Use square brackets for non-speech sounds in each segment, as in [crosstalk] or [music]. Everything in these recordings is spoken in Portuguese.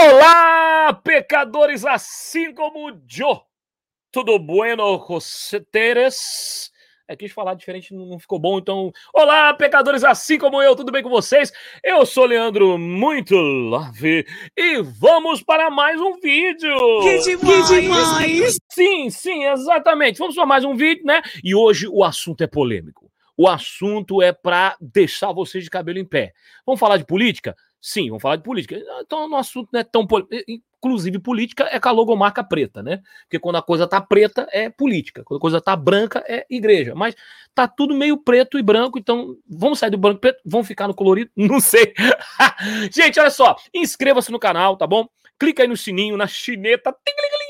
Olá, pecadores, assim como eu. Tudo bueno, Roseteres? É, quis falar diferente, não ficou bom, então. Olá, pecadores, assim como eu, tudo bem com vocês? Eu sou Leandro Muito Love e vamos para mais um vídeo. Que demais! Que demais! Sim, sim, exatamente. Vamos para mais um vídeo, né? E hoje o assunto é polêmico. O assunto é para deixar vocês de cabelo em pé. Vamos falar de política? Sim, vamos falar de política. Então, no assunto não é tão. Inclusive, política é com a logomarca preta, né? Porque quando a coisa tá preta, é política. Quando a coisa tá branca, é igreja. Mas tá tudo meio preto e branco, então vamos sair do branco e preto, vamos ficar no colorido? [laughs] Não sei. [laughs] Gente, olha só. Inscreva-se no canal, tá bom? Clica aí no sininho, na chineta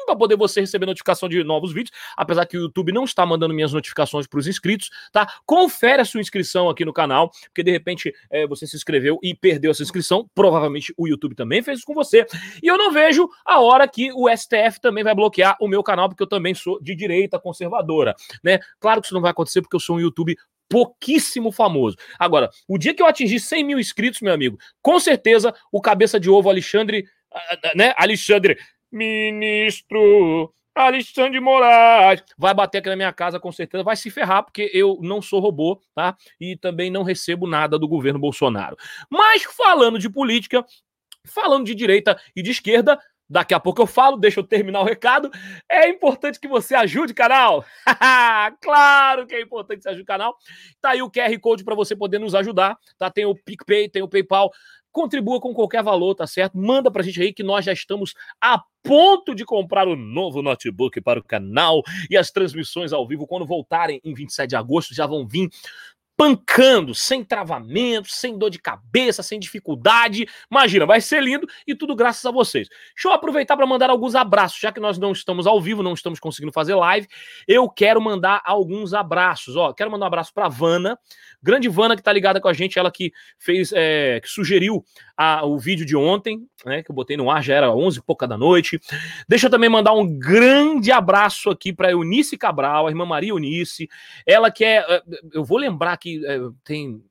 para poder você receber notificação de novos vídeos, apesar que o YouTube não está mandando minhas notificações para os inscritos, tá? Confere a sua inscrição aqui no canal, porque de repente é, você se inscreveu e perdeu essa inscrição, provavelmente o YouTube também fez isso com você. E eu não vejo a hora que o STF também vai bloquear o meu canal, porque eu também sou de direita conservadora, né? Claro que isso não vai acontecer porque eu sou um YouTube pouquíssimo famoso. Agora, o dia que eu atingir 100 mil inscritos, meu amigo, com certeza o cabeça de ovo Alexandre, ah, ah, né? Alexandre Ministro Alexandre Moraes vai bater aqui na minha casa com certeza, vai se ferrar porque eu não sou robô, tá? E também não recebo nada do governo Bolsonaro. Mas falando de política, falando de direita e de esquerda, Daqui a pouco eu falo, deixa eu terminar o recado. É importante que você ajude o canal. [laughs] claro que é importante que você ajude o canal. Tá aí o QR Code para você poder nos ajudar, tá? Tem o PicPay, tem o PayPal. Contribua com qualquer valor, tá certo? Manda pra gente aí que nós já estamos a ponto de comprar o um novo notebook para o canal e as transmissões ao vivo quando voltarem em 27 de agosto já vão vir pancando, sem travamento, sem dor de cabeça, sem dificuldade. Imagina, vai ser lindo e tudo graças a vocês. Deixa eu aproveitar para mandar alguns abraços, já que nós não estamos ao vivo, não estamos conseguindo fazer live. Eu quero mandar alguns abraços. Ó, quero mandar um abraço para Vana, grande Vana que tá ligada com a gente, ela que fez, é, que sugeriu a, o vídeo de ontem, né, que eu botei no ar, já era 11 e pouca da noite. Deixa eu também mandar um grande abraço aqui para Eunice Cabral, a irmã Maria Eunice, ela que é, é eu vou lembrar que que é, tem.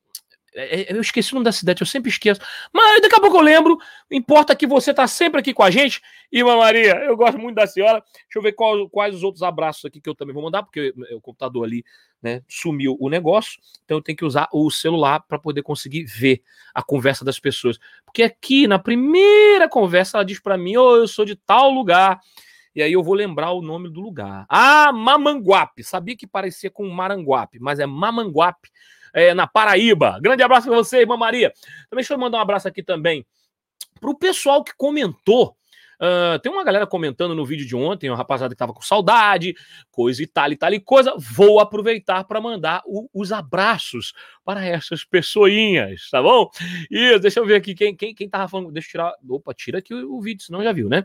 É, eu esqueci o nome da cidade, eu sempre esqueço. Mas daqui a pouco eu lembro. Importa que você tá sempre aqui com a gente. Irmã Maria, eu gosto muito da senhora. Deixa eu ver qual, quais os outros abraços aqui que eu também vou mandar, porque o computador ali né, sumiu o negócio. Então eu tenho que usar o celular para poder conseguir ver a conversa das pessoas. Porque aqui na primeira conversa ela diz para mim: oh, eu sou de tal lugar. E aí eu vou lembrar o nome do lugar. Ah, Mamanguape. Sabia que parecia com Maranguape, mas é Mamanguape, é, na Paraíba. Grande abraço para você, irmã Maria. Também deixa eu mandar um abraço aqui também para o pessoal que comentou Uh, tem uma galera comentando no vídeo de ontem, uma rapaziada que tava com saudade, coisa e tal e tal e coisa. Vou aproveitar para mandar o, os abraços para essas pessoinhas, tá bom? Isso, deixa eu ver aqui quem, quem, quem tava falando. Deixa eu tirar. Opa, tira aqui o, o vídeo, senão já viu, né?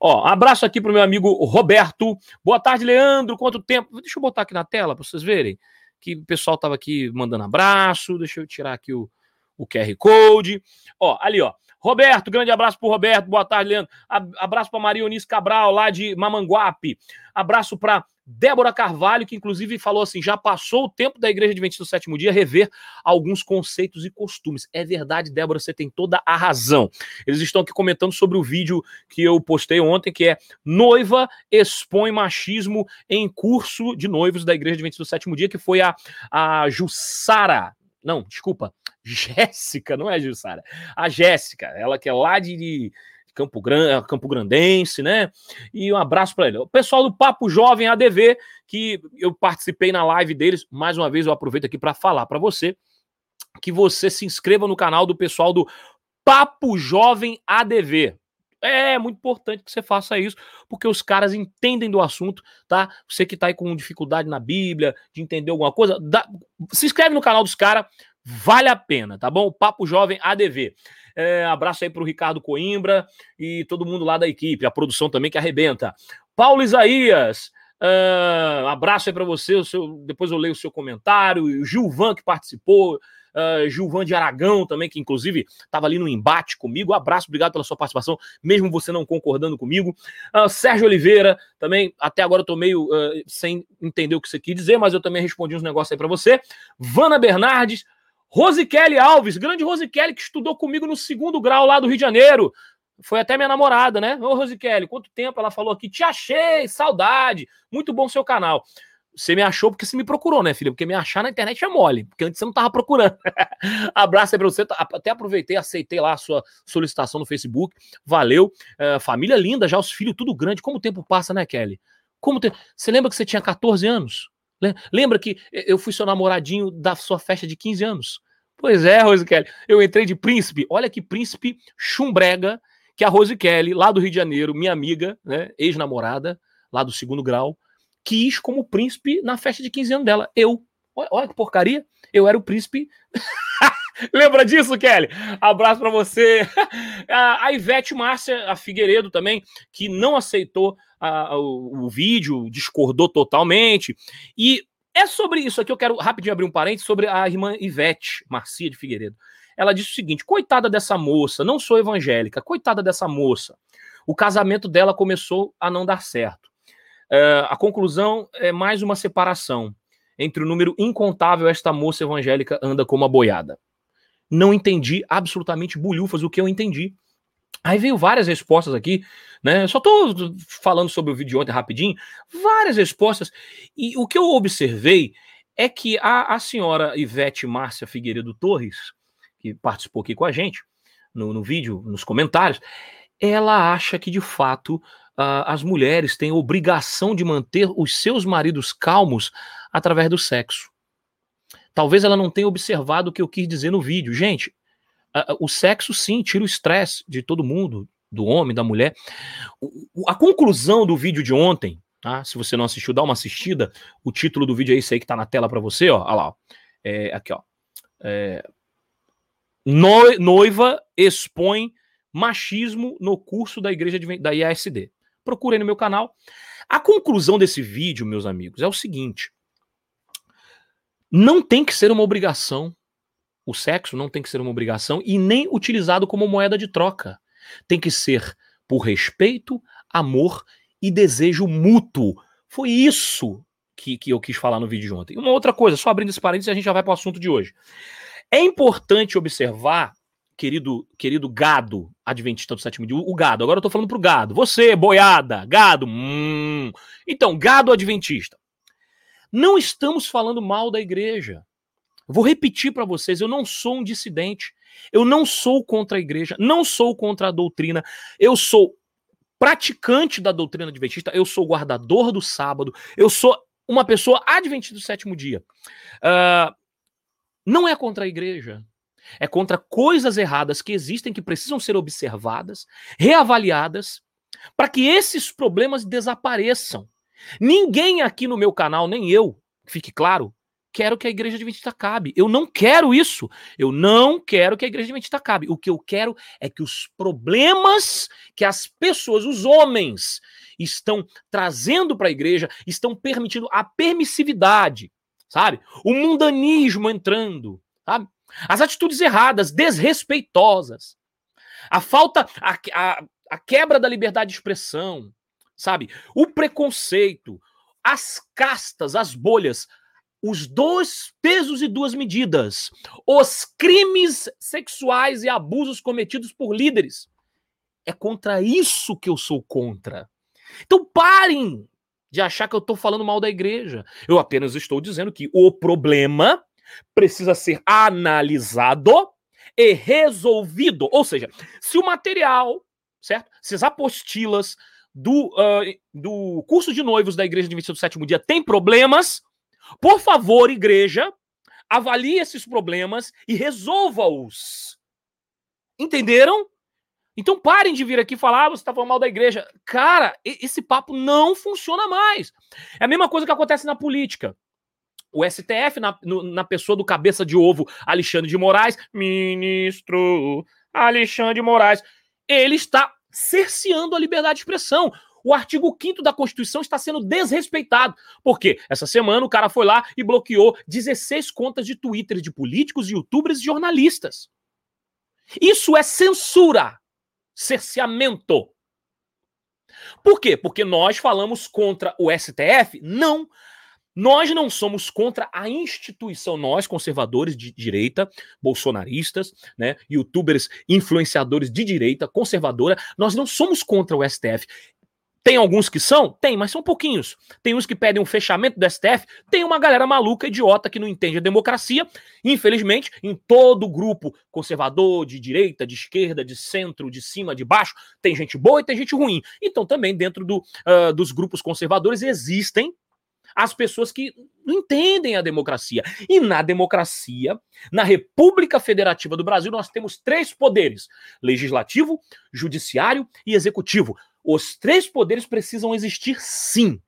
Ó, abraço aqui pro meu amigo Roberto. Boa tarde, Leandro. Quanto tempo? Deixa eu botar aqui na tela para vocês verem que o pessoal tava aqui mandando abraço. Deixa eu tirar aqui o, o QR Code. Ó, ali, ó. Roberto, grande abraço para Roberto. Boa tarde, Leandro. Abraço para Maria Eunice Cabral, lá de Mamanguape. Abraço para Débora Carvalho, que inclusive falou assim: já passou o tempo da Igreja Adventista do Sétimo Dia rever alguns conceitos e costumes. É verdade, Débora, você tem toda a razão. Eles estão aqui comentando sobre o vídeo que eu postei ontem, que é Noiva expõe machismo em curso de noivos da Igreja Adventista do Sétimo Dia, que foi a, a Jussara. Não, desculpa, Jéssica, não é Jussara. A Jéssica, ela que é lá de, Campo, Grande, Campo Grandense, né? E um abraço para ele. O pessoal do Papo Jovem ADV, que eu participei na live deles, mais uma vez eu aproveito aqui para falar para você que você se inscreva no canal do pessoal do Papo Jovem ADV. É muito importante que você faça isso, porque os caras entendem do assunto, tá? Você que tá aí com dificuldade na Bíblia, de entender alguma coisa, dá... se inscreve no canal dos caras, Vale a pena, tá bom? Papo Jovem ADV. É, abraço aí para o Ricardo Coimbra e todo mundo lá da equipe, a produção também que arrebenta. Paulo Isaías, uh, abraço aí para você. Seu, depois eu leio o seu comentário. O Gilvan que participou, uh, Gilvan de Aragão também, que inclusive estava ali no embate comigo. Abraço, obrigado pela sua participação, mesmo você não concordando comigo. Uh, Sérgio Oliveira, também, até agora eu tô meio uh, sem entender o que você quis dizer, mas eu também respondi uns negócios aí para você. Vana Bernardes, Rose Kelly Alves, grande Rose Kelly, que estudou comigo no segundo grau lá do Rio de Janeiro. Foi até minha namorada, né? Ô, Rosikelly, quanto tempo ela falou aqui? Te achei, saudade. Muito bom seu canal. Você me achou porque você me procurou, né, filha? Porque me achar na internet é mole, porque antes você não tava procurando. [laughs] Abraço aí pra você. Até aproveitei, aceitei lá a sua solicitação no Facebook. Valeu. Uh, família linda, já os filhos tudo grande. Como o tempo passa, né, Kelly? Como te... Você lembra que você tinha 14 anos? Lembra que eu fui seu namoradinho da sua festa de 15 anos? Pois é, Rose Kelly. Eu entrei de príncipe. Olha que príncipe chumbrega que a Rose Kelly, lá do Rio de Janeiro, minha amiga, né, ex-namorada, lá do segundo grau, quis como príncipe na festa de 15 anos dela. Eu. Olha, olha que porcaria. Eu era o príncipe. [laughs] Lembra disso, Kelly? Abraço para você. [laughs] A Ivete Márcia, a Figueiredo também, que não aceitou a, o, o, vídeo, discordou totalmente. E é sobre isso aqui, eu quero rapidinho abrir um parênteses sobre a irmã Ivete Marcia de Figueiredo. Ela disse o seguinte: coitada dessa moça, não sou evangélica, coitada dessa moça. O casamento dela começou a não dar certo. Uh, a conclusão é mais uma separação entre o número incontável esta moça evangélica anda como uma boiada. Não entendi absolutamente bulhufas o que eu entendi. Aí veio várias respostas aqui, né? Só tô falando sobre o vídeo de ontem rapidinho, várias respostas. E o que eu observei é que a, a senhora Ivete Márcia Figueiredo Torres, que participou aqui com a gente no, no vídeo, nos comentários, ela acha que de fato as mulheres têm obrigação de manter os seus maridos calmos através do sexo. Talvez ela não tenha observado o que eu quis dizer no vídeo. Gente, o sexo sim tira o estresse de todo mundo, do homem, da mulher. A conclusão do vídeo de ontem, tá? se você não assistiu, dá uma assistida. O título do vídeo é esse aí que tá na tela para você, ó. Lá. Ó. É, aqui, ó. É, noiva expõe machismo no curso da igreja da IASD procurem no meu canal. A conclusão desse vídeo, meus amigos, é o seguinte: não tem que ser uma obrigação. O sexo não tem que ser uma obrigação e nem utilizado como moeda de troca. Tem que ser por respeito, amor e desejo mútuo. Foi isso que, que eu quis falar no vídeo de ontem. Uma outra coisa, só abrindo esse parênteses, a gente já vai para o assunto de hoje. É importante observar querido, querido gado adventista do sétimo dia, o gado. Agora eu tô falando pro gado. Você, boiada, gado. Hum. Então, gado adventista. Não estamos falando mal da igreja. Vou repetir para vocês, eu não sou um dissidente. Eu não sou contra a igreja, não sou contra a doutrina. Eu sou praticante da doutrina adventista, eu sou guardador do sábado, eu sou uma pessoa adventista do sétimo dia. Uh, não é contra a igreja, é contra coisas erradas que existem, que precisam ser observadas, reavaliadas, para que esses problemas desapareçam. Ninguém aqui no meu canal, nem eu, fique claro, quero que a igreja adventista acabe. Eu não quero isso. Eu não quero que a igreja adventista acabe. O que eu quero é que os problemas que as pessoas, os homens, estão trazendo para a igreja, estão permitindo a permissividade, sabe? O mundanismo entrando, sabe? As atitudes erradas, desrespeitosas, a falta, a, a, a quebra da liberdade de expressão, sabe? O preconceito, as castas, as bolhas, os dois pesos e duas medidas, os crimes sexuais e abusos cometidos por líderes. É contra isso que eu sou contra. Então parem de achar que eu estou falando mal da igreja. Eu apenas estou dizendo que o problema precisa ser analisado e resolvido. Ou seja, se o material, certo? Se as apostilas do, uh, do curso de noivos da Igreja Adventista do Sétimo Dia tem problemas, por favor, igreja, avalie esses problemas e resolva-os. Entenderam? Então parem de vir aqui falar, ah, você está falando mal da igreja. Cara, esse papo não funciona mais. É a mesma coisa que acontece na política o STF, na, no, na pessoa do cabeça de ovo Alexandre de Moraes, ministro Alexandre de Moraes, ele está cerceando a liberdade de expressão. O artigo 5 da Constituição está sendo desrespeitado. Por quê? Essa semana o cara foi lá e bloqueou 16 contas de Twitter de políticos, youtubers e jornalistas. Isso é censura, cerceamento. Por quê? Porque nós falamos contra o STF? Não. Nós não somos contra a instituição, nós, conservadores de direita, bolsonaristas, né, youtubers, influenciadores de direita, conservadora, nós não somos contra o STF. Tem alguns que são? Tem, mas são pouquinhos. Tem uns que pedem um fechamento do STF, tem uma galera maluca, idiota, que não entende a democracia. Infelizmente, em todo grupo conservador, de direita, de esquerda, de centro, de cima, de baixo, tem gente boa e tem gente ruim. Então, também dentro do, uh, dos grupos conservadores existem as pessoas que não entendem a democracia. E na democracia, na República Federativa do Brasil, nós temos três poderes: legislativo, judiciário e executivo. Os três poderes precisam existir sim.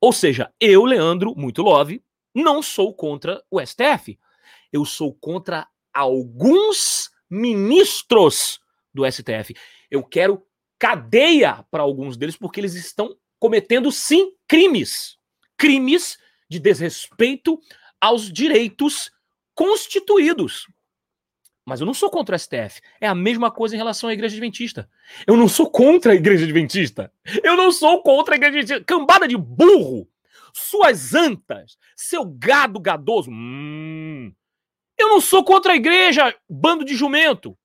Ou seja, eu, Leandro, muito love, não sou contra o STF. Eu sou contra alguns ministros do STF. Eu quero cadeia para alguns deles porque eles estão cometendo sim crimes crimes de desrespeito aos direitos constituídos. Mas eu não sou contra o STF. É a mesma coisa em relação à Igreja Adventista. Eu não sou contra a Igreja Adventista. Eu não sou contra a Igreja Adventista. Cambada de burro! Suas antas! Seu gado gadoso! Hum. Eu não sou contra a igreja, bando de jumento.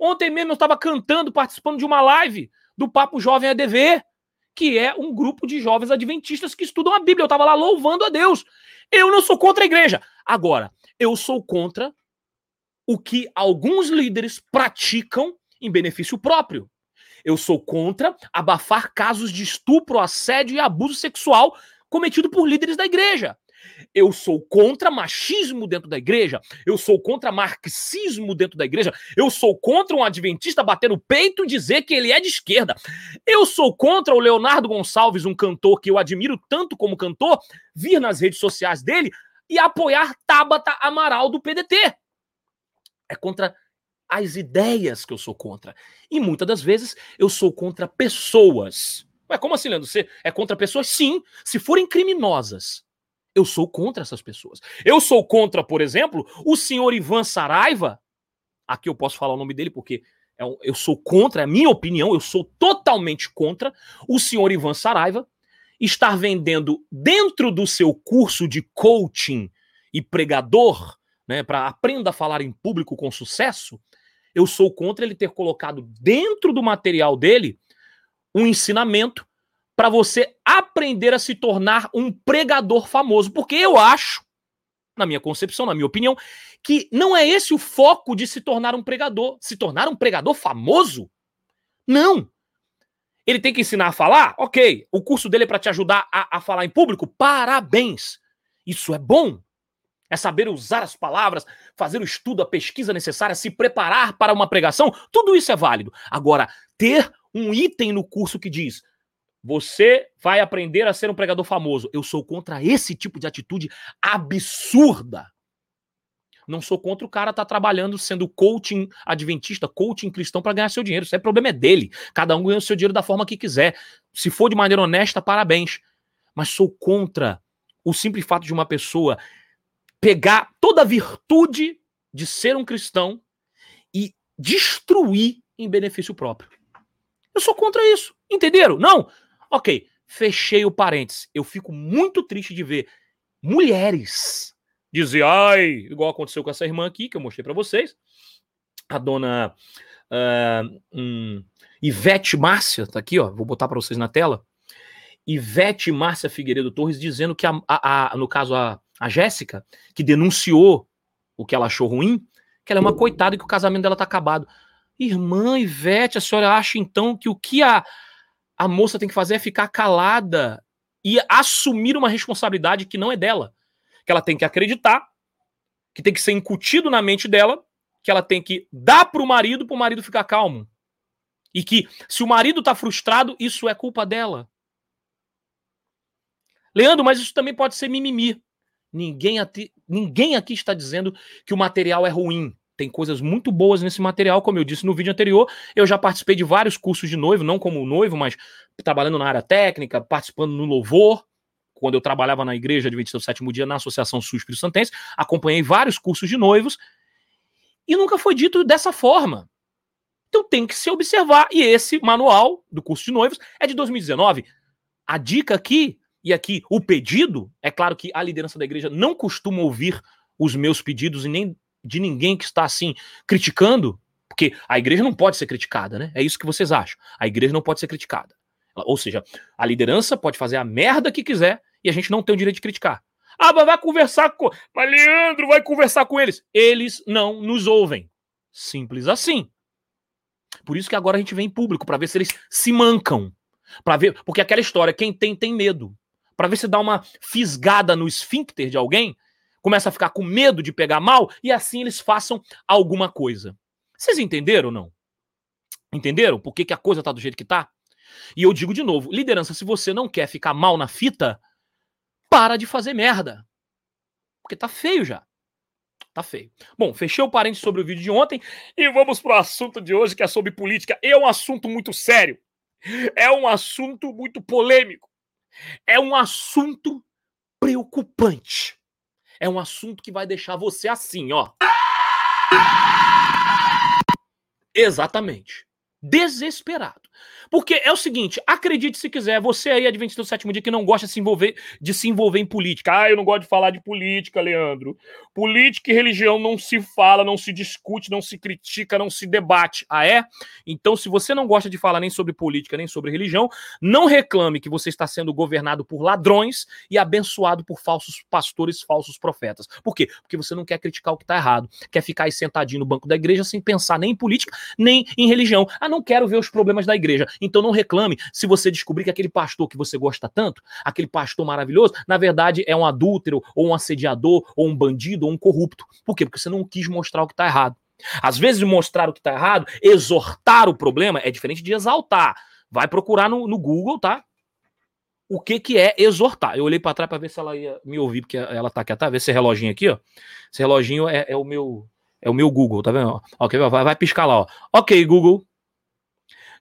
Ontem mesmo eu estava cantando, participando de uma live do Papo Jovem ADV que é um grupo de jovens adventistas que estudam a Bíblia. Eu estava lá louvando a Deus. Eu não sou contra a igreja. Agora, eu sou contra o que alguns líderes praticam em benefício próprio. Eu sou contra abafar casos de estupro, assédio e abuso sexual cometido por líderes da igreja. Eu sou contra machismo dentro da igreja. Eu sou contra marxismo dentro da igreja. Eu sou contra um adventista bater no peito e dizer que ele é de esquerda. Eu sou contra o Leonardo Gonçalves, um cantor que eu admiro tanto como cantor, vir nas redes sociais dele e apoiar Tabata Amaral do PDT. É contra as ideias que eu sou contra. E muitas das vezes eu sou contra pessoas. Mas como assim, Leandro? Você é contra pessoas? Sim, se forem criminosas. Eu sou contra essas pessoas. Eu sou contra, por exemplo, o senhor Ivan Saraiva. Aqui eu posso falar o nome dele porque é eu sou contra, é a minha opinião, eu sou totalmente contra o senhor Ivan Saraiva estar vendendo dentro do seu curso de coaching e pregador, né, para aprenda a falar em público com sucesso. Eu sou contra ele ter colocado dentro do material dele um ensinamento para você aprender a se tornar um pregador famoso. Porque eu acho, na minha concepção, na minha opinião, que não é esse o foco de se tornar um pregador. Se tornar um pregador famoso? Não. Ele tem que ensinar a falar? Ok. O curso dele é para te ajudar a, a falar em público? Parabéns. Isso é bom. É saber usar as palavras, fazer o estudo, a pesquisa necessária, se preparar para uma pregação. Tudo isso é válido. Agora, ter um item no curso que diz você vai aprender a ser um pregador famoso. Eu sou contra esse tipo de atitude absurda. Não sou contra o cara estar tá trabalhando sendo coaching adventista, coaching cristão para ganhar seu dinheiro. Isso é problema é dele. Cada um ganha o seu dinheiro da forma que quiser. Se for de maneira honesta, parabéns. Mas sou contra o simples fato de uma pessoa pegar toda a virtude de ser um cristão e destruir em benefício próprio. Eu sou contra isso. Entenderam? Não. Ok, fechei o parênteses. Eu fico muito triste de ver mulheres dizer, ai, igual aconteceu com essa irmã aqui, que eu mostrei para vocês, a dona uh, um, Ivete Márcia, tá aqui, ó, vou botar para vocês na tela. Ivete Márcia Figueiredo Torres dizendo que, a, a, a no caso, a, a Jéssica, que denunciou o que ela achou ruim, que ela é uma coitada e que o casamento dela tá acabado. Irmã Ivete, a senhora acha então que o que a, a moça tem que fazer é ficar calada e assumir uma responsabilidade que não é dela. Que ela tem que acreditar, que tem que ser incutido na mente dela, que ela tem que dar para o marido para o marido ficar calmo. E que se o marido está frustrado, isso é culpa dela. Leandro, mas isso também pode ser mimimi. Ninguém aqui, ninguém aqui está dizendo que o material é ruim. Tem coisas muito boas nesse material, como eu disse no vídeo anterior. Eu já participei de vários cursos de noivo, não como noivo, mas trabalhando na área técnica, participando no louvor. Quando eu trabalhava na igreja de 27 sétimo dia, na Associação Sul Espírito Santense, acompanhei vários cursos de noivos e nunca foi dito dessa forma. Então tem que se observar. E esse manual do curso de noivos é de 2019. A dica aqui E aqui, o pedido, é claro que a liderança da igreja não costuma ouvir os meus pedidos e nem de ninguém que está assim criticando, porque a igreja não pode ser criticada, né? É isso que vocês acham. A igreja não pode ser criticada. Ou seja, a liderança pode fazer a merda que quiser e a gente não tem o direito de criticar. Ah, mas vai conversar com. Mas Leandro vai conversar com eles. Eles não nos ouvem. Simples assim. Por isso que agora a gente vem em público para ver se eles se mancam. Para ver, porque aquela história, quem tem tem medo. Para ver se dá uma fisgada no esfíncter de alguém, começa a ficar com medo de pegar mal e assim eles façam alguma coisa. Vocês entenderam ou não? Entenderam por que, que a coisa tá do jeito que tá? E eu digo de novo, liderança, se você não quer ficar mal na fita, para de fazer merda. Porque tá feio já. Tá feio. Bom, fechei o parente sobre o vídeo de ontem e vamos pro assunto de hoje, que é sobre política. É um assunto muito sério. É um assunto muito polêmico. É um assunto preocupante. É um assunto que vai deixar você assim, ó. Exatamente. Desesperado. Porque é o seguinte, acredite se quiser, você aí, adventista do sétimo dia, que não gosta de se envolver, de se envolver em política. Ah, eu não gosto de falar de política, Leandro. Política e religião não se fala, não se discute, não se critica, não se debate. Ah, é? Então, se você não gosta de falar nem sobre política, nem sobre religião, não reclame que você está sendo governado por ladrões e abençoado por falsos pastores, falsos profetas. Por quê? Porque você não quer criticar o que está errado. Quer ficar aí sentadinho no banco da igreja sem pensar nem em política, nem em religião. Ah, não quero ver os problemas da igreja. Então não reclame se você descobrir que aquele pastor que você gosta tanto, aquele pastor maravilhoso, na verdade é um adúltero, ou um assediador, ou um bandido, ou um corrupto. Por quê? Porque você não quis mostrar o que está errado. Às vezes, mostrar o que está errado, exortar o problema é diferente de exaltar. Vai procurar no, no Google, tá? O que, que é exortar? Eu olhei para trás para ver se ela ia me ouvir, porque ela tá aqui, tá? Vê esse reloginho aqui, ó. Esse reloginho é, é o meu é o meu Google, tá vendo? Ó, vai, vai piscar lá, ó. Ok, Google,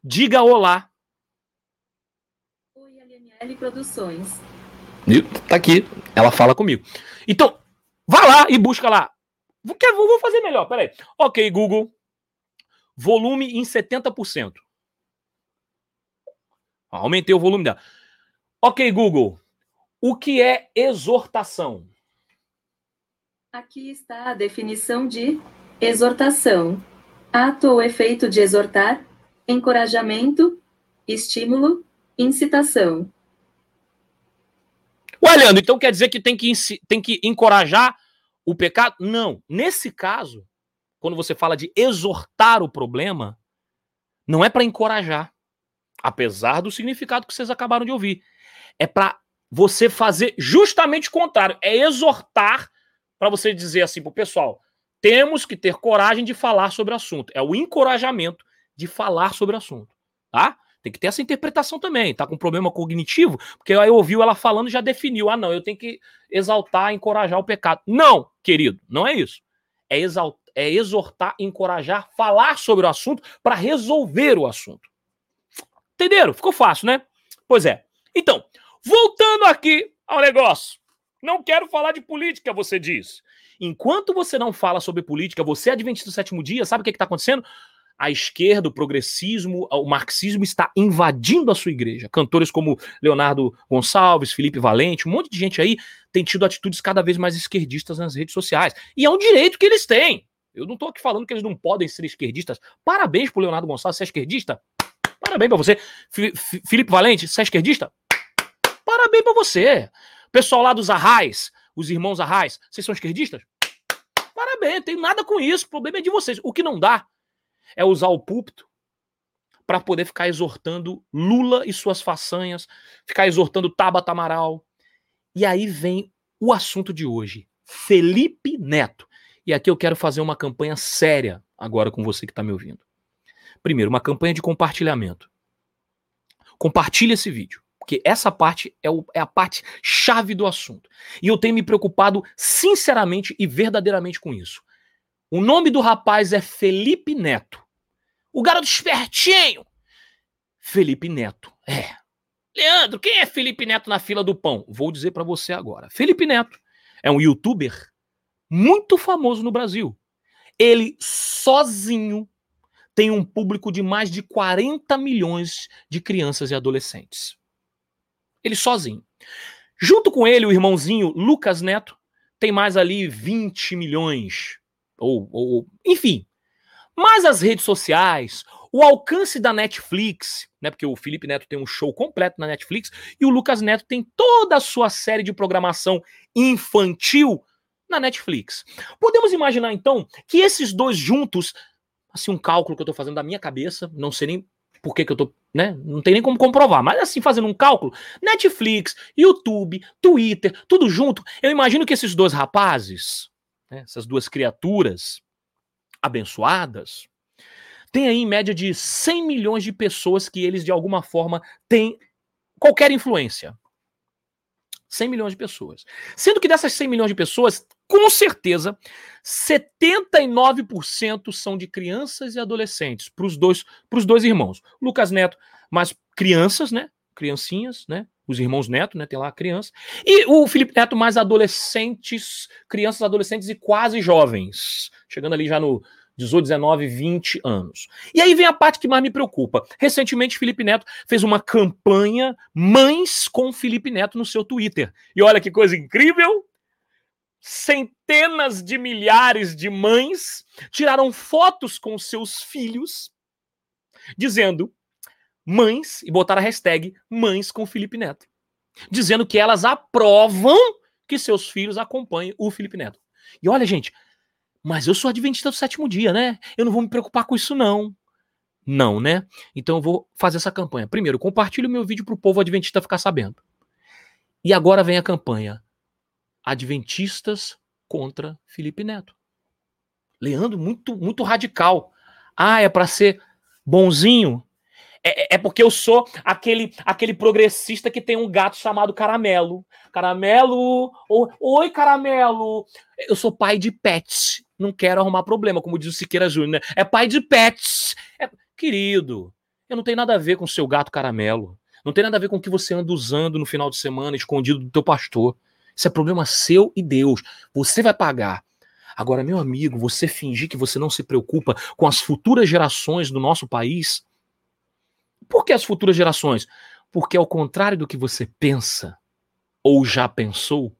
Diga olá. Oi, LML Produções. Tá aqui, ela fala comigo. Então, vá lá e busca lá. Vou fazer melhor, peraí. Ok, Google. Volume em 70%. Aumentei o volume dela. Ok, Google. O que é exortação? Aqui está a definição de exortação. Ato ou efeito de exortar, encorajamento, estímulo, incitação. Ué, Leandro, então quer dizer que tem que, tem que encorajar o pecado? Não. Nesse caso, quando você fala de exortar o problema, não é para encorajar. Apesar do significado que vocês acabaram de ouvir. É para você fazer justamente o contrário. É exortar para você dizer assim pro pessoal: temos que ter coragem de falar sobre o assunto. É o encorajamento de falar sobre o assunto, tá? Tem que ter essa interpretação também. Tá com problema cognitivo? Porque aí ouviu ela falando já definiu. Ah, não, eu tenho que exaltar, encorajar o pecado. Não, querido, não é isso. É, exaltar, é exortar, encorajar, falar sobre o assunto para resolver o assunto. Entenderam? Ficou fácil, né? Pois é. Então, voltando aqui ao negócio. Não quero falar de política, você diz. Enquanto você não fala sobre política, você é adventista do sétimo dia, sabe o que está acontecendo? A esquerda, o progressismo, o marxismo está invadindo a sua igreja. Cantores como Leonardo Gonçalves, Felipe Valente, um monte de gente aí tem tido atitudes cada vez mais esquerdistas nas redes sociais. E é um direito que eles têm. Eu não estou aqui falando que eles não podem ser esquerdistas. Parabéns pro Leonardo Gonçalves, você é esquerdista? Parabéns para você. Felipe Valente, você é esquerdista? Parabéns para você. Pessoal lá dos Arrais, os irmãos Arrais, vocês são esquerdistas? Parabéns, tem nada com isso. O problema é de vocês. O que não dá é usar o púlpito para poder ficar exortando Lula e suas façanhas, ficar exortando Tabata Amaral. E aí vem o assunto de hoje, Felipe Neto. E aqui eu quero fazer uma campanha séria agora com você que está me ouvindo. Primeiro, uma campanha de compartilhamento. Compartilhe esse vídeo, porque essa parte é, o, é a parte chave do assunto. E eu tenho me preocupado sinceramente e verdadeiramente com isso. O nome do rapaz é Felipe Neto. O garoto espertinho. Felipe Neto. É. Leandro, quem é Felipe Neto na fila do pão? Vou dizer para você agora. Felipe Neto é um youtuber muito famoso no Brasil. Ele sozinho tem um público de mais de 40 milhões de crianças e adolescentes. Ele sozinho. Junto com ele, o irmãozinho Lucas Neto tem mais ali 20 milhões. Ou, ou enfim. Mas as redes sociais, o alcance da Netflix, né? Porque o Felipe Neto tem um show completo na Netflix e o Lucas Neto tem toda a sua série de programação infantil na Netflix. Podemos imaginar então que esses dois juntos, assim, um cálculo que eu tô fazendo da minha cabeça, não sei nem por que, que eu tô, né? Não tem nem como comprovar, mas assim, fazendo um cálculo, Netflix, YouTube, Twitter, tudo junto, eu imagino que esses dois rapazes, né, essas duas criaturas abençoadas, têm aí em média de 100 milhões de pessoas que eles de alguma forma têm qualquer influência. 100 milhões de pessoas. Sendo que dessas 100 milhões de pessoas, com certeza, 79% são de crianças e adolescentes, para os dois, dois irmãos. Lucas Neto, mais crianças, né? Criancinhas, né? Os irmãos Neto, né? Tem lá a criança. E o Felipe Neto, mais adolescentes, crianças, adolescentes e quase jovens. Chegando ali já no 18, 19, 20 anos. E aí vem a parte que mais me preocupa. Recentemente, Felipe Neto fez uma campanha Mães com Felipe Neto no seu Twitter. E olha que coisa incrível! Centenas de milhares de mães tiraram fotos com seus filhos, dizendo mães, e botaram a hashtag Mães com Felipe Neto. Dizendo que elas aprovam que seus filhos acompanhem o Felipe Neto. E olha, gente, mas eu sou adventista do sétimo dia, né? Eu não vou me preocupar com isso, não. Não, né? Então eu vou fazer essa campanha. Primeiro, compartilhe o meu vídeo para o povo adventista ficar sabendo. E agora vem a campanha. Adventistas contra Felipe Neto. Leandro, muito, muito radical. Ah, é para ser bonzinho? É, é, é, porque eu sou aquele aquele progressista que tem um gato chamado Caramelo. Caramelo, oi Caramelo. Eu sou pai de pets. Não quero arrumar problema, como diz o Siqueira Júnior. Né? É pai de pets. É... Querido, eu não tenho nada a ver com o seu gato Caramelo. Não tem nada a ver com o que você anda usando no final de semana, escondido do teu pastor. Isso é problema seu e Deus. Você vai pagar. Agora, meu amigo, você fingir que você não se preocupa com as futuras gerações do nosso país, por que as futuras gerações? Porque, ao contrário do que você pensa ou já pensou,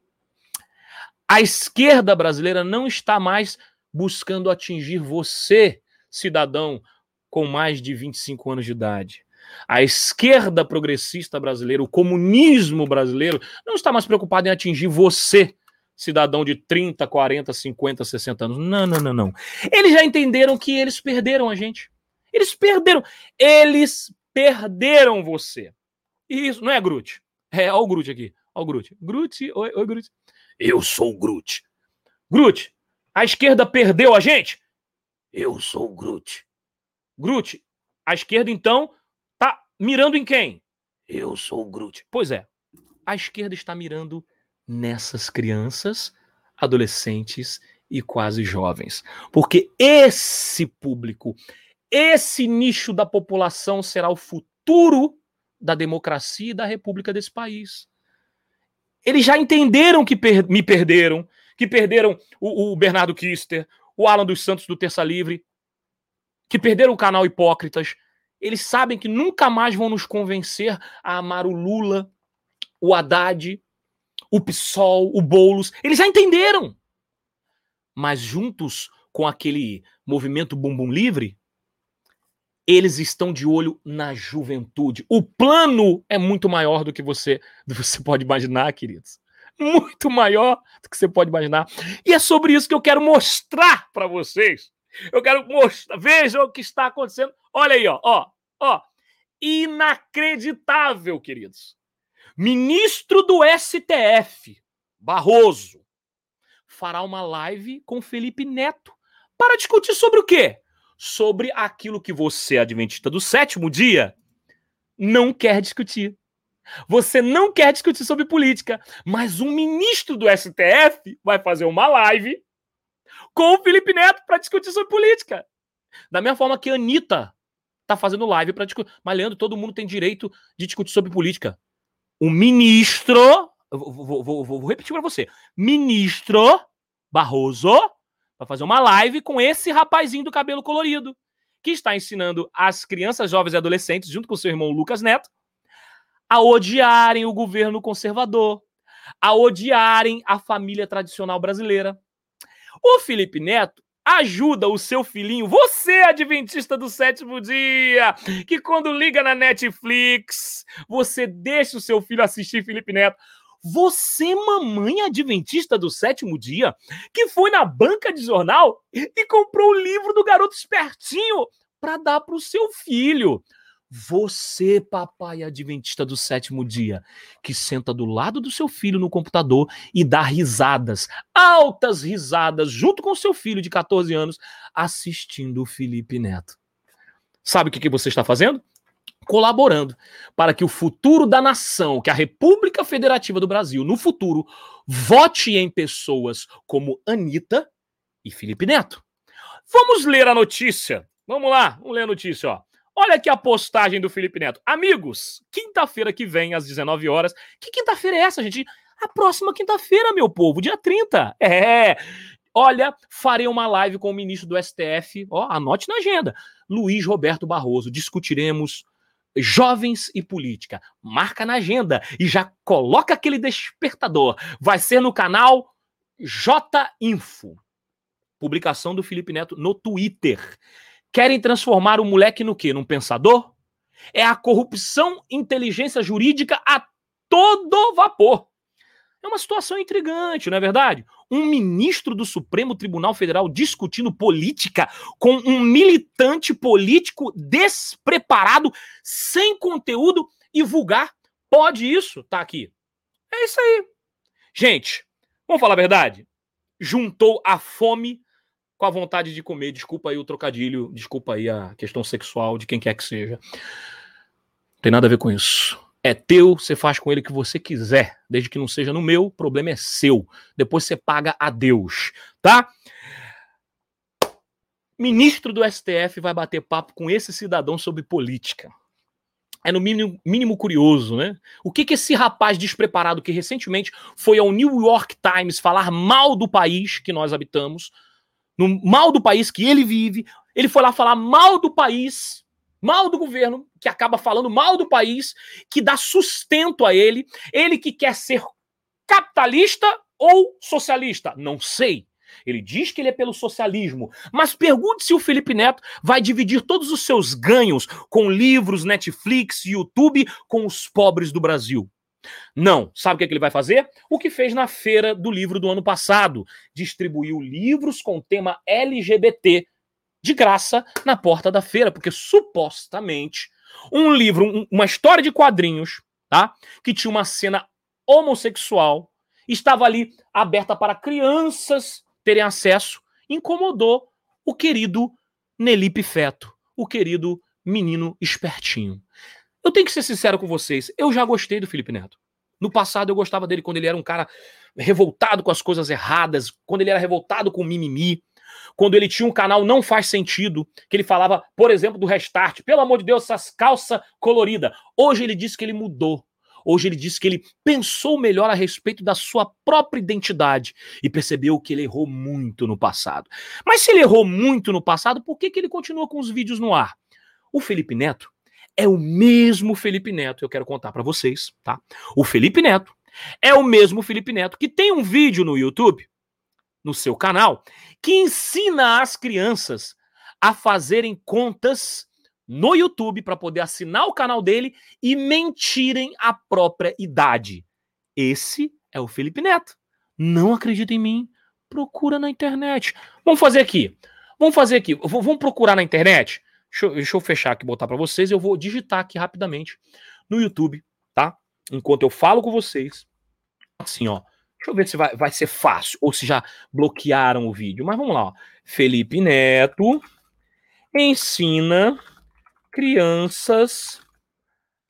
a esquerda brasileira não está mais buscando atingir você, cidadão com mais de 25 anos de idade. A esquerda progressista brasileira, o comunismo brasileiro, não está mais preocupado em atingir você, cidadão de 30, 40, 50, 60 anos. Não, não, não, não. Eles já entenderam que eles perderam a gente. Eles perderam. Eles perderam você. E isso não é Groot. É, ó o Groot aqui. Ó o Groot. Groot, oi, oi, Groot. Eu sou o Groot. Groot, a esquerda perdeu a gente? Eu sou o Groot. Groot, a esquerda então tá mirando em quem? Eu sou o Groot. Pois é, a esquerda está mirando nessas crianças, adolescentes e quase jovens. Porque esse público esse nicho da população será o futuro da democracia e da república desse país. Eles já entenderam que per me perderam, que perderam o, o Bernardo Kister, o Alan dos Santos do Terça Livre, que perderam o canal Hipócritas. Eles sabem que nunca mais vão nos convencer a amar o Lula, o Haddad, o PSOL, o Boulos. Eles já entenderam. Mas juntos com aquele movimento bumbum livre, eles estão de olho na juventude. O plano é muito maior do que você, [laughs] do que você pode imaginar, queridos. Muito maior do que você pode imaginar. E é sobre isso que eu quero mostrar para vocês. Eu quero mostrar. Vejam o que está acontecendo. Olha aí, ó, ó, ó. Inacreditável, queridos. Ministro do STF, Barroso, fará uma live com Felipe Neto para discutir sobre o quê? Sobre aquilo que você, adventista do sétimo dia, não quer discutir. Você não quer discutir sobre política, mas um ministro do STF vai fazer uma live com o Felipe Neto para discutir sobre política. Da mesma forma que a Anitta tá fazendo live para discutir. Mas, Leandro, todo mundo tem direito de discutir sobre política. O ministro. Vou, vou, vou, vou repetir para você. Ministro Barroso Vai fazer uma live com esse rapazinho do cabelo colorido, que está ensinando as crianças, jovens e adolescentes, junto com seu irmão Lucas Neto, a odiarem o governo conservador, a odiarem a família tradicional brasileira. O Felipe Neto ajuda o seu filhinho, você adventista do sétimo dia, que quando liga na Netflix, você deixa o seu filho assistir Felipe Neto. Você, mamãe adventista do sétimo dia, que foi na banca de jornal e comprou o livro do garoto espertinho para dar para o seu filho. Você, papai adventista do sétimo dia, que senta do lado do seu filho no computador e dá risadas, altas risadas, junto com seu filho de 14 anos, assistindo o Felipe Neto. Sabe o que, que você está fazendo? Colaborando para que o futuro da nação, que a República Federativa do Brasil, no futuro, vote em pessoas como Anitta e Felipe Neto. Vamos ler a notícia. Vamos lá, vamos ler a notícia, ó. Olha aqui a postagem do Felipe Neto. Amigos, quinta-feira que vem, às 19 horas. Que quinta-feira é essa, gente? A próxima quinta-feira, meu povo, dia 30. É. Olha, farei uma live com o ministro do STF. Ó, anote na agenda. Luiz Roberto Barroso. Discutiremos jovens e política. Marca na agenda e já coloca aquele despertador. Vai ser no canal J Info. Publicação do Felipe Neto no Twitter. Querem transformar o moleque no quê? Num pensador? É a corrupção inteligência jurídica a todo vapor. É uma situação intrigante, não é verdade? Um ministro do Supremo Tribunal Federal discutindo política com um militante político despreparado, sem conteúdo e vulgar. Pode isso? Tá aqui. É isso aí. Gente, vamos falar a verdade? Juntou a fome com a vontade de comer. Desculpa aí o trocadilho, desculpa aí a questão sexual de quem quer que seja. Tem nada a ver com isso. É teu, você faz com ele o que você quiser, desde que não seja no meu, o problema é seu. Depois você paga a Deus, tá? Ministro do STF vai bater papo com esse cidadão sobre política. É no mínimo, mínimo curioso, né? O que, que esse rapaz despreparado que recentemente foi ao New York Times falar mal do país que nós habitamos, no mal do país que ele vive. Ele foi lá falar mal do país, mal do governo, que acaba falando mal do país, que dá sustento a ele. Ele que quer ser capitalista ou socialista? Não sei. Ele diz que ele é pelo socialismo, mas pergunte se o Felipe Neto vai dividir todos os seus ganhos com livros, Netflix, YouTube com os pobres do Brasil. Não. Sabe o que, é que ele vai fazer? O que fez na feira do livro do ano passado: distribuiu livros com tema LGBT de graça na porta da feira, porque supostamente um livro, um, uma história de quadrinhos, tá? Que tinha uma cena homossexual, estava ali aberta para crianças terem acesso, incomodou o querido Nelipe Feto, o querido menino espertinho. Eu tenho que ser sincero com vocês, eu já gostei do Felipe Neto. No passado eu gostava dele quando ele era um cara revoltado com as coisas erradas, quando ele era revoltado com o mimimi, quando ele tinha um canal Não Faz Sentido, que ele falava, por exemplo, do Restart. Pelo amor de Deus, essas calças coloridas. Hoje ele disse que ele mudou. Hoje ele disse que ele pensou melhor a respeito da sua própria identidade e percebeu que ele errou muito no passado. Mas se ele errou muito no passado, por que, que ele continua com os vídeos no ar? O Felipe Neto é o mesmo Felipe Neto, eu quero contar para vocês, tá? O Felipe Neto é o mesmo Felipe Neto que tem um vídeo no YouTube, no seu canal, que ensina as crianças a fazerem contas no YouTube para poder assinar o canal dele e mentirem a própria idade. Esse é o Felipe Neto. Não acredita em mim? Procura na internet. Vamos fazer aqui. Vamos fazer aqui. Vamos procurar na internet Deixa eu, deixa eu fechar aqui botar para vocês. Eu vou digitar aqui rapidamente no YouTube, tá? Enquanto eu falo com vocês. Assim, ó. Deixa eu ver se vai, vai ser fácil ou se já bloquearam o vídeo. Mas vamos lá, ó. Felipe Neto ensina crianças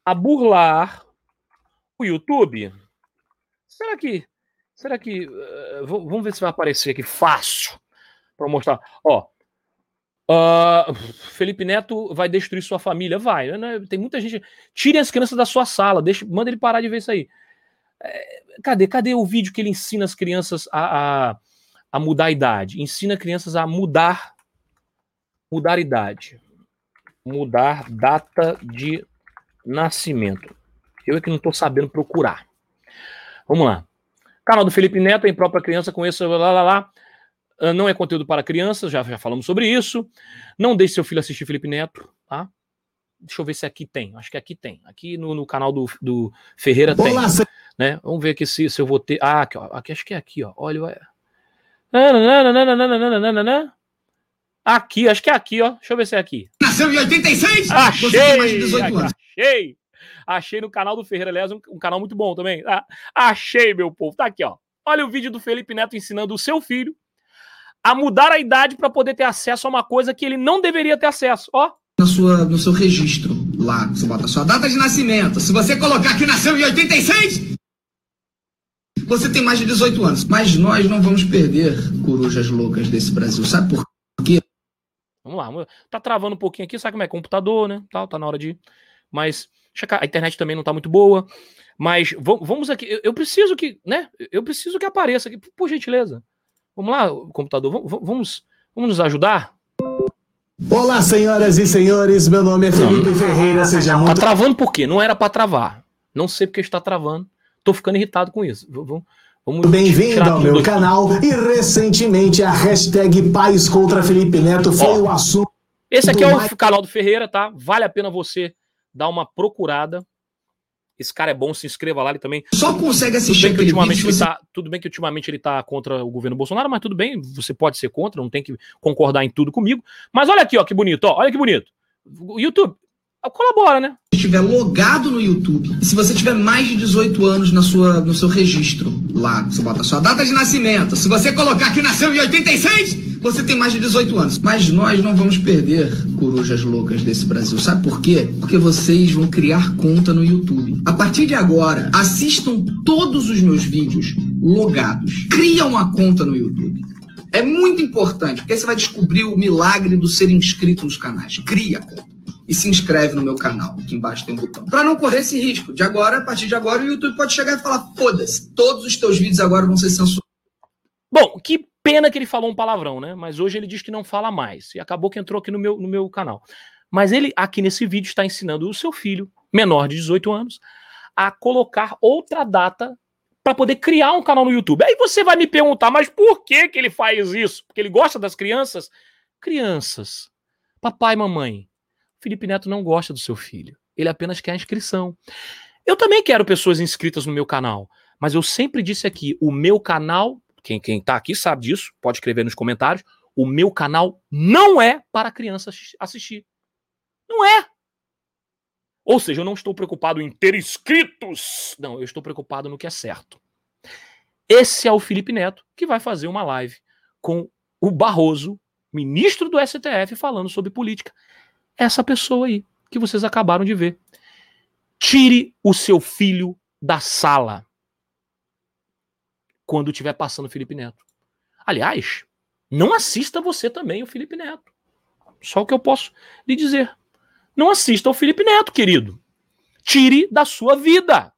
a burlar o YouTube. Será que. Será que. Uh, vamos ver se vai aparecer aqui fácil para mostrar. Ó, Uh, Felipe Neto vai destruir sua família? Vai. Né? Tem muita gente. Tire as crianças da sua sala, deixe, manda ele parar de ver isso aí. Cadê? Cadê o vídeo que ele ensina as crianças a, a, a mudar a idade? Ensina crianças a mudar mudar idade. Mudar data de nascimento. Eu é que não estou sabendo procurar. Vamos lá. Canal do Felipe Neto, em própria criança, conheça lá, lá, lá. Ah, não é conteúdo para crianças, já, já falamos sobre isso. Não deixe seu filho assistir Felipe Neto, tá? Deixa eu ver se aqui tem. Acho que aqui tem. Aqui no, no canal do, do Ferreira tem. Né? Vamos ver aqui se, se eu vou ter. Ah, aqui, ó. aqui acho que é aqui, ó. Olha. Aqui, acho que é aqui, ó. Deixa eu ver se é aqui. Nasceu em 86? Achei! Você tem mais de 18 anos. Achei! Achei no canal do Ferreira, aliás, um, um canal muito bom também. Ah, achei, meu povo. Tá aqui, ó. Olha o vídeo do Felipe Neto ensinando o seu filho a mudar a idade para poder ter acesso a uma coisa que ele não deveria ter acesso. Ó. Na sua, no seu registro lá, você bota a sua data de nascimento. Se você colocar que nasceu em 86, você tem mais de 18 anos. Mas nós não vamos perder corujas loucas desse Brasil. Sabe por quê? Vamos lá. Tá travando um pouquinho aqui, sabe como é? Computador, né? Tá, tá na hora de. Mas a internet também não tá muito boa. Mas vamos aqui. Eu preciso que, né? Eu preciso que apareça aqui, por gentileza. Vamos lá, computador, vamos, vamos nos ajudar? Olá, senhoras e senhores, meu nome é Felipe não, Ferreira, seja muito... Tá travando por quê? Não era para travar. Não sei porque está travando. Tô ficando irritado com isso. Vamos, Bem-vindo ao meu canal. E recentemente a hashtag Pais contra Felipe Neto foi Ó, o assunto. Esse aqui é o canal do Ferreira, tá? Vale a pena você dar uma procurada. Esse cara é bom, se inscreva lá, ele também. Só consegue assistir tudo bem, que ultimamente ele tá, tudo bem que ultimamente ele tá contra o governo Bolsonaro, mas tudo bem, você pode ser contra, não tem que concordar em tudo comigo. Mas olha aqui, ó, que bonito, ó, olha que bonito. O YouTube colabora, né? Se estiver logado no YouTube, se você tiver mais de 18 anos na sua, no seu registro lá, você bota a sua data de nascimento. Se você colocar que nasceu em 86, você tem mais de 18 anos. Mas nós não vamos perder corujas loucas desse Brasil. Sabe por quê? Porque vocês vão criar conta no YouTube. A partir de agora, assistam todos os meus vídeos logados. Cria uma conta no YouTube. É muito importante, porque você vai descobrir o milagre do ser inscrito nos canais. Cria conta e se inscreve no meu canal. Aqui embaixo tem um botão. Para não correr esse risco. De agora, a partir de agora, o YouTube pode chegar e falar: foda-se, todos os teus vídeos agora vão ser censurados. Bom, que Pena que ele falou um palavrão, né? Mas hoje ele diz que não fala mais. E acabou que entrou aqui no meu, no meu canal. Mas ele, aqui nesse vídeo, está ensinando o seu filho, menor de 18 anos, a colocar outra data para poder criar um canal no YouTube. Aí você vai me perguntar, mas por que, que ele faz isso? Porque ele gosta das crianças? Crianças. Papai e mamãe. Felipe Neto não gosta do seu filho. Ele apenas quer a inscrição. Eu também quero pessoas inscritas no meu canal. Mas eu sempre disse aqui: o meu canal quem, quem tá aqui sabe disso, pode escrever nos comentários. O meu canal não é para crianças assistir. Não é. Ou seja, eu não estou preocupado em ter inscritos. Não, eu estou preocupado no que é certo. Esse é o Felipe Neto que vai fazer uma live com o Barroso, ministro do STF, falando sobre política. Essa pessoa aí que vocês acabaram de ver. Tire o seu filho da sala quando estiver passando o Felipe Neto. Aliás, não assista você também o Felipe Neto. Só o que eu posso lhe dizer. Não assista ao Felipe Neto, querido. Tire da sua vida.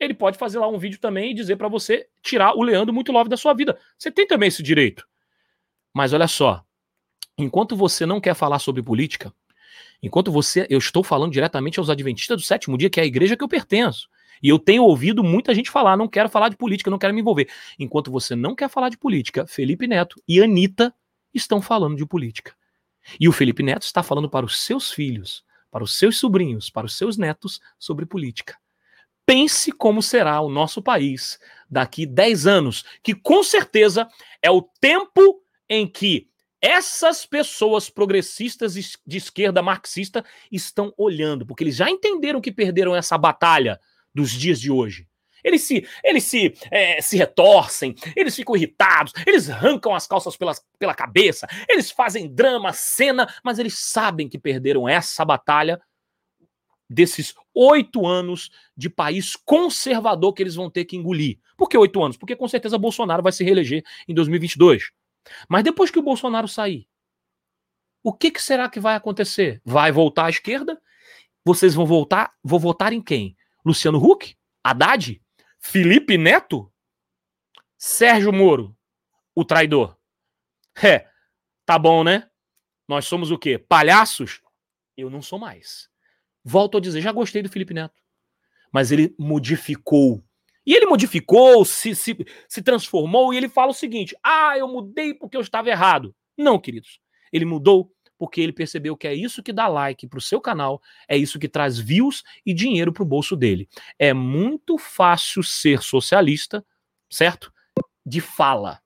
Ele pode fazer lá um vídeo também e dizer para você tirar o Leandro muito love da sua vida. Você tem também esse direito. Mas olha só, enquanto você não quer falar sobre política, enquanto você, eu estou falando diretamente aos adventistas do sétimo dia, que é a igreja que eu pertenço. E eu tenho ouvido muita gente falar: não quero falar de política, não quero me envolver. Enquanto você não quer falar de política, Felipe Neto e Anitta estão falando de política. E o Felipe Neto está falando para os seus filhos, para os seus sobrinhos, para os seus netos sobre política. Pense como será o nosso país daqui 10 anos, que com certeza é o tempo em que essas pessoas progressistas de esquerda marxista estão olhando, porque eles já entenderam que perderam essa batalha dos dias de hoje. Eles se, eles se, é, se retorcem, eles ficam irritados, eles arrancam as calças pela, pela cabeça, eles fazem drama, cena, mas eles sabem que perderam essa batalha desses oito anos de país conservador que eles vão ter que engolir. Por que oito anos? Porque com certeza Bolsonaro vai se reeleger em 2022. Mas depois que o Bolsonaro sair, o que, que será que vai acontecer? Vai voltar à esquerda? Vocês vão voltar? Vou votar em quem? Luciano Huck, Haddad, Felipe Neto, Sérgio Moro, o traidor. É, tá bom, né? Nós somos o quê? Palhaços? Eu não sou mais. Volto a dizer, já gostei do Felipe Neto. mas ele modificou. E ele modificou, se, se, se transformou, e ele fala o seguinte: ah, eu mudei porque eu estava errado. Não, queridos. Ele mudou porque ele percebeu que é isso que dá like para o seu canal, é isso que traz views e dinheiro para o bolso dele. É muito fácil ser socialista, certo? De fala.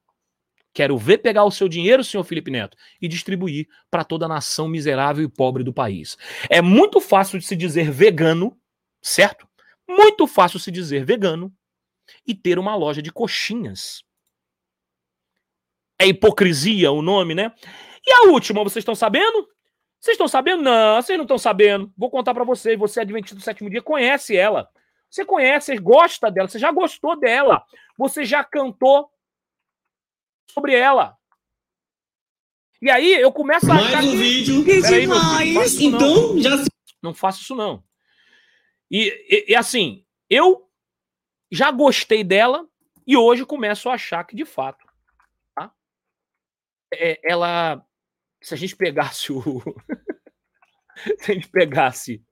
Quero ver pegar o seu dinheiro, senhor Felipe Neto, e distribuir para toda a nação miserável e pobre do país. É muito fácil de se dizer vegano, certo? Muito fácil se dizer vegano e ter uma loja de coxinhas. É hipocrisia o nome, né? E a última, vocês estão sabendo? Vocês estão sabendo? Não, vocês não estão sabendo. Vou contar para vocês. Você, é adventista do sétimo dia, conhece ela. Você conhece, você gosta dela, você já gostou dela. Você já cantou sobre ela. E aí eu começo a. Mais um que... vídeo. Peraí, mais. Então, já. Não faço isso, não. E, e, e assim, eu já gostei dela e hoje começo a achar que, de fato, tá? é, ela se a gente pegasse o. [laughs] se a gente pegasse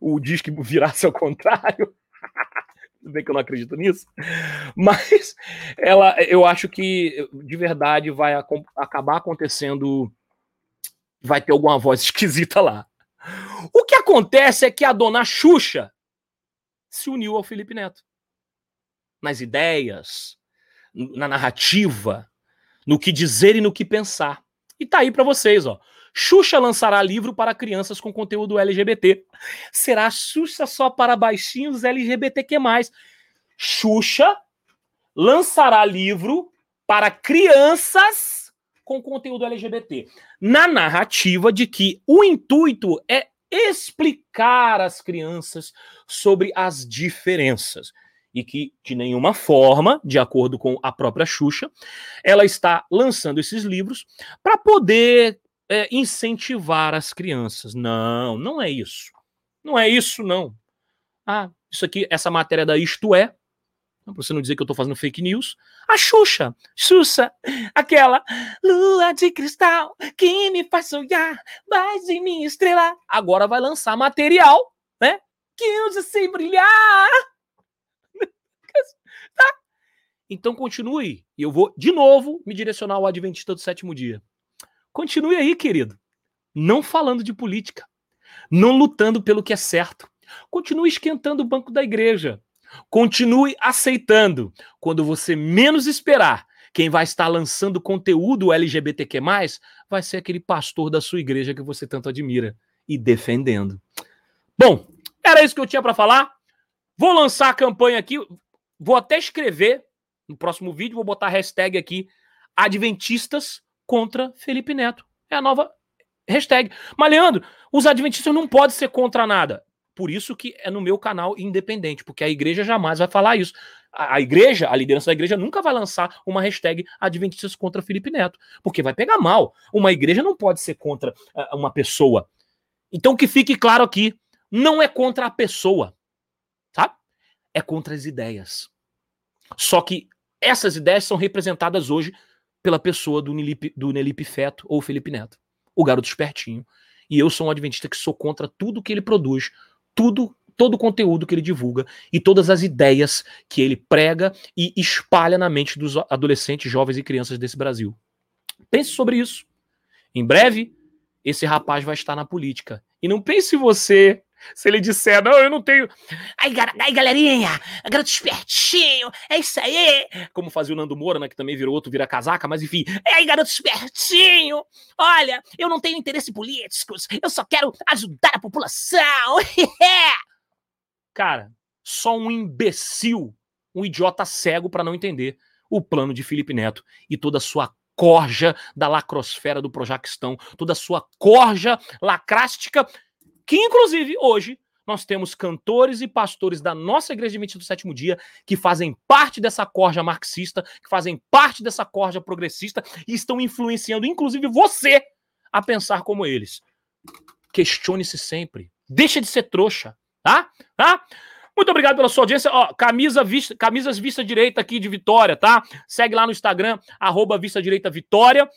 o, o disco virasse ao contrário. [laughs] Tudo bem que eu não acredito nisso. Mas ela, eu acho que de verdade vai acabar acontecendo. Vai ter alguma voz [laughs] esquisita lá. O que acontece é que a dona Xuxa se uniu ao Felipe Neto. Nas ideias, na narrativa, no que dizer e no que pensar. E tá aí para vocês, ó. Xuxa lançará livro para crianças com conteúdo LGBT. Será Xuxa só para baixinhos LGBTQ+. Xuxa lançará livro para crianças com conteúdo LGBT. Na narrativa de que o intuito é explicar às crianças sobre as diferenças e que, de nenhuma forma, de acordo com a própria Xuxa, ela está lançando esses livros para poder é, incentivar as crianças. Não, não é isso. Não é isso, não. Ah, isso aqui, essa matéria da Isto É, para você não dizer que eu estou fazendo fake news, a Xuxa, Xuxa, aquela lua de cristal que me faz sonhar mais em minha estrela, agora vai lançar material, né? Que eu sei brilhar [laughs] Tá? Então continue. E eu vou, de novo, me direcionar ao Adventista do sétimo dia. Continue aí, querido. Não falando de política. Não lutando pelo que é certo. Continue esquentando o banco da igreja. Continue aceitando. Quando você menos esperar, quem vai estar lançando conteúdo LGBTQ, vai ser aquele pastor da sua igreja que você tanto admira e defendendo. Bom, era isso que eu tinha para falar. Vou lançar a campanha aqui. Vou até escrever no próximo vídeo, vou botar a hashtag aqui Adventistas contra Felipe Neto. É a nova hashtag. Mas, Leandro, os adventistas não podem ser contra nada. Por isso que é no meu canal independente, porque a igreja jamais vai falar isso. A, igreja, a liderança da igreja, nunca vai lançar uma hashtag Adventistas contra Felipe Neto, porque vai pegar mal. Uma igreja não pode ser contra uh, uma pessoa. Então, que fique claro aqui: não é contra a pessoa, tá? É contra as ideias. Só que essas ideias são representadas hoje pela pessoa do Nelipe, do Nelipe Feto ou Felipe Neto, o garoto espertinho. E eu sou um adventista que sou contra tudo que ele produz, tudo, todo o conteúdo que ele divulga e todas as ideias que ele prega e espalha na mente dos adolescentes, jovens e crianças desse Brasil. Pense sobre isso. Em breve, esse rapaz vai estar na política. E não pense você se ele disser, não, eu não tenho. Aí, aí galerinha, garoto espertinho, é isso aí. Como fazia o Nando Moura, né? Que também virou outro, vira casaca, mas enfim. É aí, garoto espertinho. Olha, eu não tenho interesse políticos, eu só quero ajudar a população. [laughs] Cara, só um imbecil, um idiota cego para não entender o plano de Felipe Neto e toda a sua corja da lacrosfera do Projaquistão, toda a sua corja lacrástica que inclusive hoje nós temos cantores e pastores da nossa igreja de do sétimo dia que fazem parte dessa corja marxista, que fazem parte dessa corja progressista e estão influenciando inclusive você a pensar como eles. Questione-se sempre. Deixa de ser trouxa, tá? Tá? Muito obrigado pela sua audiência. Ó, camisa vista, camisas vista direita aqui de Vitória, tá? Segue lá no Instagram, arroba vista direita Vitória.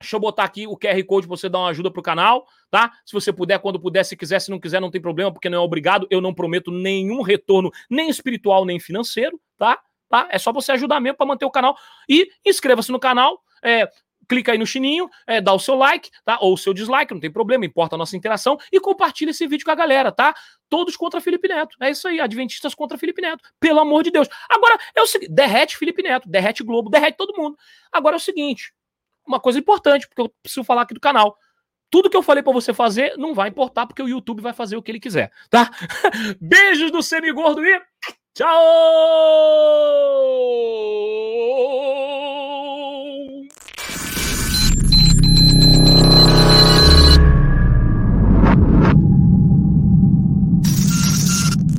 Deixa eu botar aqui o QR Code pra você dar uma ajuda pro canal, tá? Se você puder, quando puder, se quiser, se não quiser, não tem problema, porque não é obrigado. Eu não prometo nenhum retorno, nem espiritual, nem financeiro, tá? tá? É só você ajudar mesmo para manter o canal. E inscreva-se no canal, é, clica aí no sininho, é, dá o seu like, tá? Ou o seu dislike, não tem problema, importa a nossa interação. E compartilha esse vídeo com a galera, tá? Todos contra Felipe Neto. É isso aí, Adventistas contra Felipe Neto. Pelo amor de Deus. Agora, é o seguinte, derrete Felipe Neto, derrete Globo, derrete todo mundo. Agora é o seguinte, uma coisa importante, porque eu preciso falar aqui do canal. Tudo que eu falei para você fazer não vai importar, porque o YouTube vai fazer o que ele quiser, tá? [laughs] Beijos do Semigordo e Tchau!